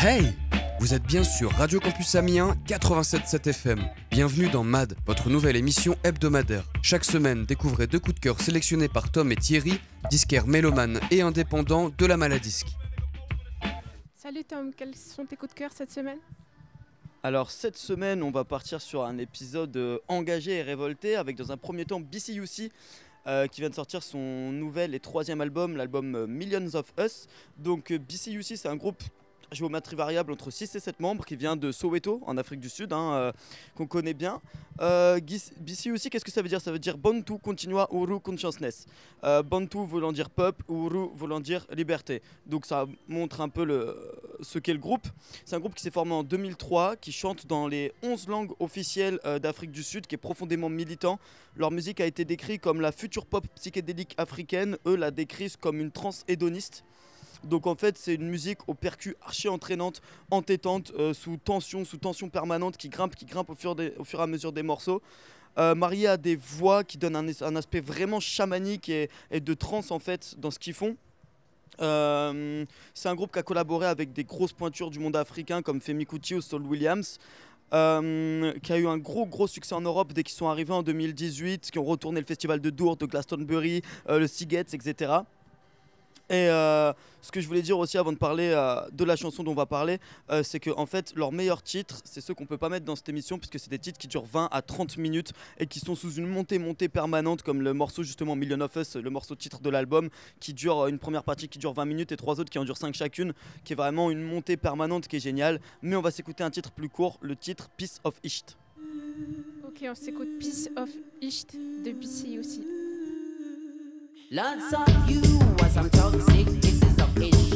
Hey Vous êtes bien sur Radio Campus Amiens 87.7 FM. Bienvenue dans MAD, votre nouvelle émission hebdomadaire. Chaque semaine, découvrez deux coups de cœur sélectionnés par Tom et Thierry, disquaires mélomanes et indépendants de la maladisque. Salut Tom, quels sont tes coups de cœur cette semaine? Alors cette semaine, on va partir sur un épisode euh, engagé et révolté avec dans un premier temps BCUC euh, qui vient de sortir son nouvel et troisième album, l'album euh, Millions of Us. Donc euh, BCUC c'est un groupe géométrie variable entre 6 et 7 membres qui vient de Soweto en Afrique du Sud, hein, euh, qu'on connaît bien. Euh, BCUC qu'est-ce que ça veut dire? Ça veut dire Bantu Continua Uru Consciousness. Euh, Bantu voulant dire peuple, Uru voulant dire liberté. Donc ça montre un peu ce qu'est le groupe. C'est un groupe qui s'est formé en 2003, qui chante dans les 11 langues officielles euh, d'Afrique du Sud, qui est profondément militant. Leur musique a été décrite comme la future pop psychédélique africaine. Eux la décrivent comme une trance hédoniste. Donc en fait, c'est une musique au percu archi entraînante, entêtante, euh, sous tension, sous tension permanente, qui grimpe, qui grimpe au fur, et à mesure des morceaux. Euh, marié à des voix qui donnent un, aspect vraiment chamanique et, de trance en fait dans ce qu'ils font. Euh, c'est un groupe qui a collaboré avec des grosses pointures du monde africain comme Femi Kuti ou Saul Williams. euh, qui a eu un gros gros succès en Europe dès qu'ils sont arrivés en 2018, qui ont retourné le festival de Dour, de Glastonbury, le Seagate, etc. Et euh, ce que je voulais dire aussi avant de parler euh, de la chanson dont on va parler, euh, c'est que en fait leurs meilleurs titres, c'est ceux qu'on peut pas mettre dans cette émission puisque c'est des titres qui durent 20 à 30 minutes et qui sont sous une montée montée permanente comme le morceau justement Million of Us, le morceau titre de l'album qui dure une première partie qui dure 20 minutes et trois autres qui en durent 5 chacune, qui est vraiment une montée permanente qui est géniale. Mais on va s'écouter un titre plus court, le titre Peace of Isht. Ok, on s'écoute Peace of Isht de BC aussi. Lots of you are some toxic pieces of ish.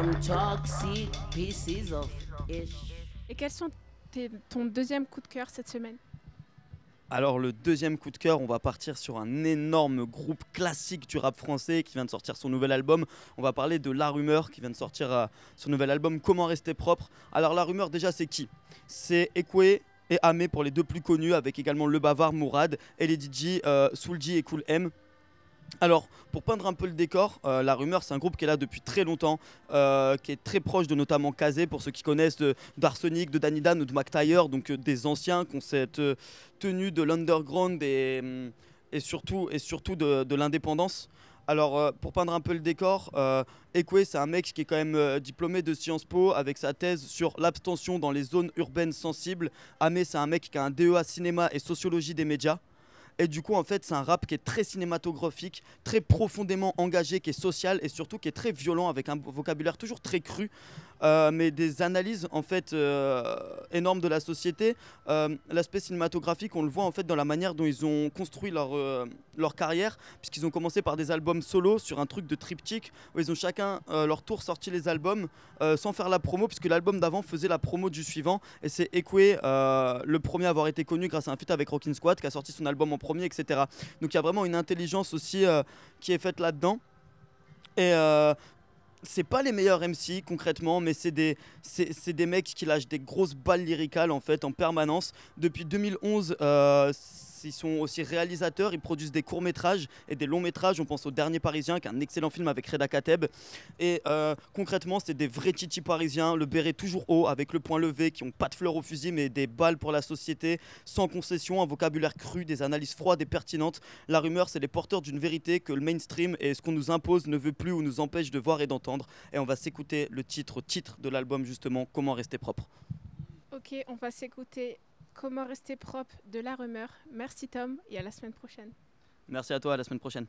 Some toxic pieces of ish. Et quels sont tes- ton deuxième coup de cœur cette semaine? Alors le deuxième coup de cœur, on va partir sur un énorme groupe classique du rap français qui vient de sortir son nouvel album. On va parler de La Rumeur qui vient de sortir euh, son nouvel album Comment rester propre. Alors La Rumeur déjà c'est qui? C'est Ekwe et Amé pour les deux plus connus avec également Le Bavard, Mourad et les DJ euh, Soulji et Cool M. Alors, pour peindre un peu le décor, euh, La Rumeur, c'est un groupe qui est là depuis très longtemps, euh, qui est très proche de notamment Kazé, pour ceux qui connaissent, de- d'Arsenic, de, Danny Dan ou de McTyre, donc euh, des anciens qui ont cette tenue de l'underground et, hum, et surtout, et surtout de, de l'indépendance. Alors, pour peindre un peu le décor, Ekwe, c'est un mec qui est quand même diplômé de Sciences Po avec sa thèse sur l'abstention dans les zones urbaines sensibles. Amé, c'est un mec qui a un DEA cinéma et sociologie des médias. Et du coup, en fait, c'est un rap qui est très cinématographique, très profondément engagé, qui est social et surtout qui est très violent avec un vocabulaire toujours très cru. Euh, mais des analyses en fait euh, énormes de la société. Euh, L'aspect cinématographique, on le voit en fait dans la manière dont ils ont construit leur, leur carrière, puisqu'ils ont commencé par des albums solo sur un truc de triptyque où ils ont chacun leur tour sorti les albums sans faire la promo, puisque l'album d'avant faisait la promo du suivant. Et c'est Ekwe, le premier à avoir été connu grâce à un feat avec Rockin' Squad, qui a sorti son album en premier, etc. Donc il y a vraiment une intelligence aussi qui est faite là-dedans. Et c'est pas les meilleurs MC concrètement, mais c'est des, c'est, des mecs qui lâchent des grosses balles lyricales en fait en permanence. Depuis 2011, euh, ils sont aussi réalisateurs, ils produisent des courts-métrages et des longs-métrages. On pense au Dernier Parisien, qui est un excellent film avec Reda Kateb. Et euh, concrètement, c'est des vrais titis parisiens, le béret toujours haut, avec le point levé, qui ont pas de fleurs au fusil, mais des balles pour la société, sans concession, un vocabulaire cru, des analyses froides et pertinentes. La rumeur, c'est les porteurs d'une vérité que le mainstream et ce qu'on nous impose ne veut plus ou nous empêche de voir et d'entendre. Et on va s'écouter le titre, titre de l'album justement, Comment rester propre. Ok, on va s'écouter Comment rester propre de la rumeur. Merci Tom et à la semaine prochaine. Merci à toi, à la semaine prochaine.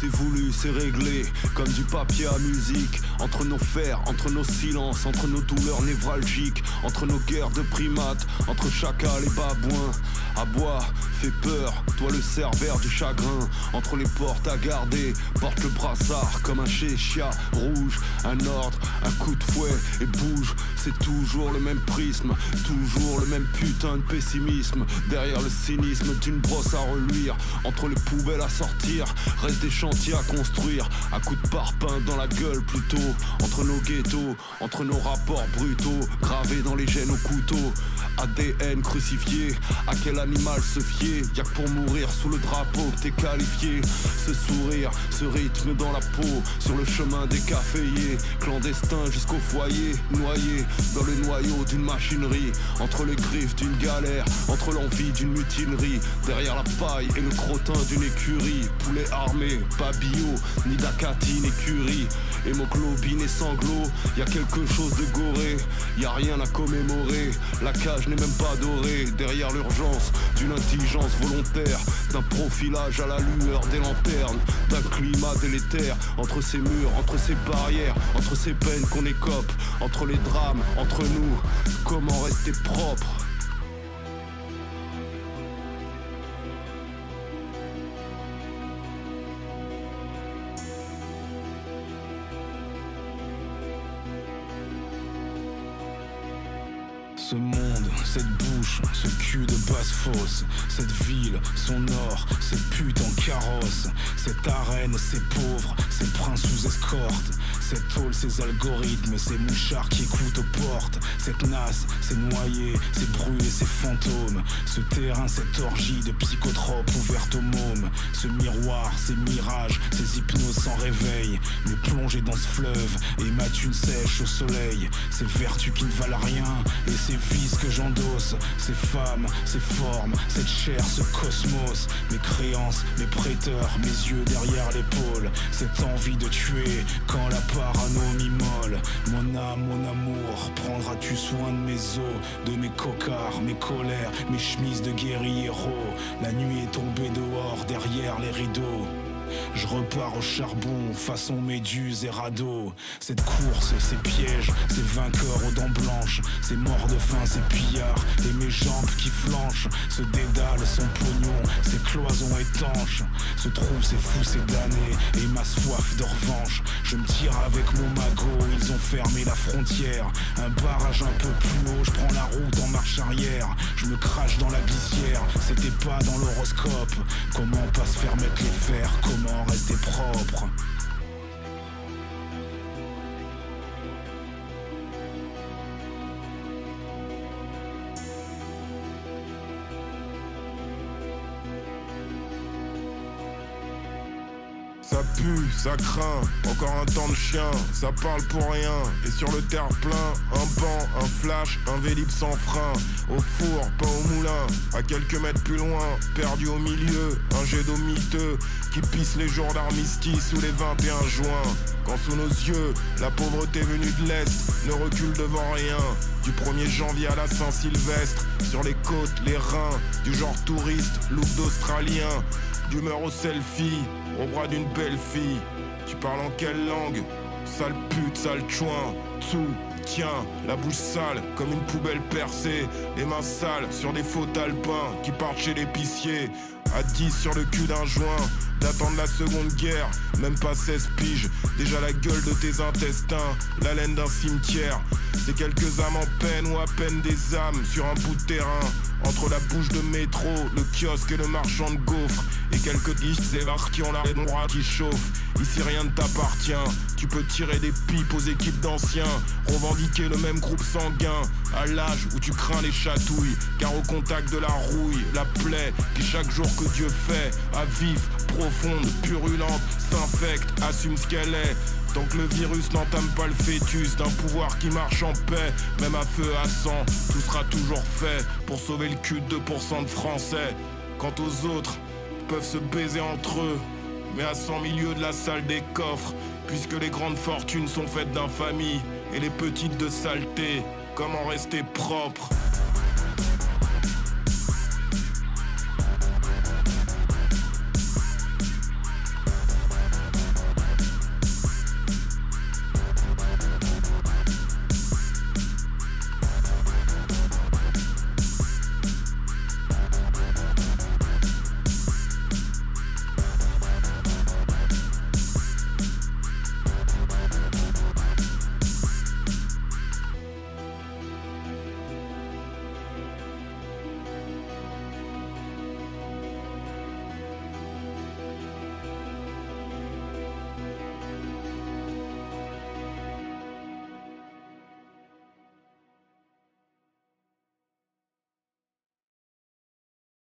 C'est voulu, c'est réglé, comme du papier à musique. Entre nos fers, entre nos silences, entre nos douleurs névralgiques, entre nos guerres de primates, entre chacal et babouin. À bois, fait peur, toi le cerbère du chagrin. Entre les portes à garder, porte le brassard comme un chéchia rouge. Un ordre, un coup de fouet et bouge. C'est toujours le même prisme, toujours le même putain de pessimisme. Derrière le cynisme d'une brosse à reluire, entre les poubelles à sortir, reste des chantiers à construire. À coups de parpaing dans la gueule plutôt. Entre nos ghettos, entre nos rapports brutaux, gravés dans les gènes au couteau. ADN crucifié, à quel animal se fier Y'a que pour mourir sous le drapeau que t'es qualifié. Ce sourire, ce rythme dans la peau, sur le chemin des caféiers, clandestin jusqu'au foyer, noyé dans le noyau d'une machinerie, entre les griffes d'une galère, entre l'envie d'une mutinerie, derrière la paille et le crottin d'une écurie, poulet armé, pas bio, ni d'acatine écurie, hémoglobine et sanglots, y a quelque chose de goré, y a rien à commémorer, la cage n'est même pas dorée, derrière l'urgence d'une intelligence volontaire, d'un profilage à la lueur des lanternes, d'un climat délétère, entre ces murs, entre ces barrières, entre ces peines qu'on écope, entre les drames, entre nous, comment rester propre? Ce monde, cette bouche, ce cul de basse fosse, cette ville, son or, ces putes en carrosse, cette arène, ces pauvres, ces princes sous escorte, cette tôle, ces algorithmes, ces mouchards qui écoutent aux portes, cette nasse, ces noyés, ces brûlés, ces fantômes, ce terrain, cette orgie de psychotropes ouverte aux mômes, ce miroir, ces mirages, ces hypnoses sans réveil, me plonger dans ce fleuve et ma thune sèche au soleil, ces vertus qui ne valent rien et ces vices que j'endosse, ces femmes, ces formes, cette chair, ce cosmos, mes créances, mes prêteurs, mes yeux derrière l'épaule, cette envie de tuer quand la parano m'immole. Mon âme, mon amour, prendras-tu soin de mes os, de mes cocards, mes colères, mes chemises de guerriero La nuit est tombée dehors derrière les rideaux. Je repars au charbon, façon méduse et radeau. Cette course, ces pièges, ces vainqueurs aux dents blanches, ces morts de faim, ces pillards, et mes jambes qui flanchent, ce dédale, son pognon, ces cloisons étanches, ce trou, ces fous, ces damnés, et ma soif de revanche. Je me tire avec mon magot, ils ont fermé la frontière. Un barrage un peu plus haut, je prends la route en marche arrière. Je me crache dans la glissière, c'était pas dans l'horoscope. Comment pas se faire mettre les fers, comment rester propre? Ça pue, ça craint, encore un temps de chien, ça parle pour rien. Et sur le terre-plein, un banc, un flash, un vélib sans frein. Au four, pas au moulin, à quelques mètres plus loin, perdu au milieu, un jet d'eau miteux. qui pissent les jours d'armistice ou les 21 juin. Quand sous nos yeux, la pauvreté venue de l'Est ne recule devant rien. Du 1er janvier à la Saint-Sylvestre, sur les côtes, les reins, du genre touriste, look d'Australien, d'humeur au selfie, au bras d'une belle fille. Tu parles en quelle langue? Sale pute, sale chouin, tout, tiens, la bouche sale comme une poubelle percée, les mains sales sur des faux alpins qui partent chez l'épicier. À 10 sur le cul d'un joint, datant de la seconde guerre, même pas 16 piges, déjà la gueule de tes intestins, la laine d'un cimetière. C'est quelques âmes en peine ou à peine des âmes sur un bout de terrain. Entre la bouche de métro, le kiosque et le marchand de gaufres. Et quelques et qui ont l'arrêt droit qui chauffe. Ici rien ne t'appartient. Tu peux tirer des pipes aux équipes d'anciens. Revendiquer le même groupe sanguin. À l'âge où tu crains les chatouilles. Car au contact de la rouille, la plaie qui chaque jour que Dieu fait, à vif, profonde, purulente, s'infecte, assume ce qu'elle est. Tant que le virus n'entame pas le fœtus d'un pouvoir qui marche en paix, même à feu à sang, tout sera toujours fait pour sauver le cul de 2% de Français. Quant aux autres, peuvent se baiser entre eux, mais à 100 milieux de la salle des coffres, puisque les grandes fortunes sont faites d'infamie et les petites de saleté. Comment rester propre?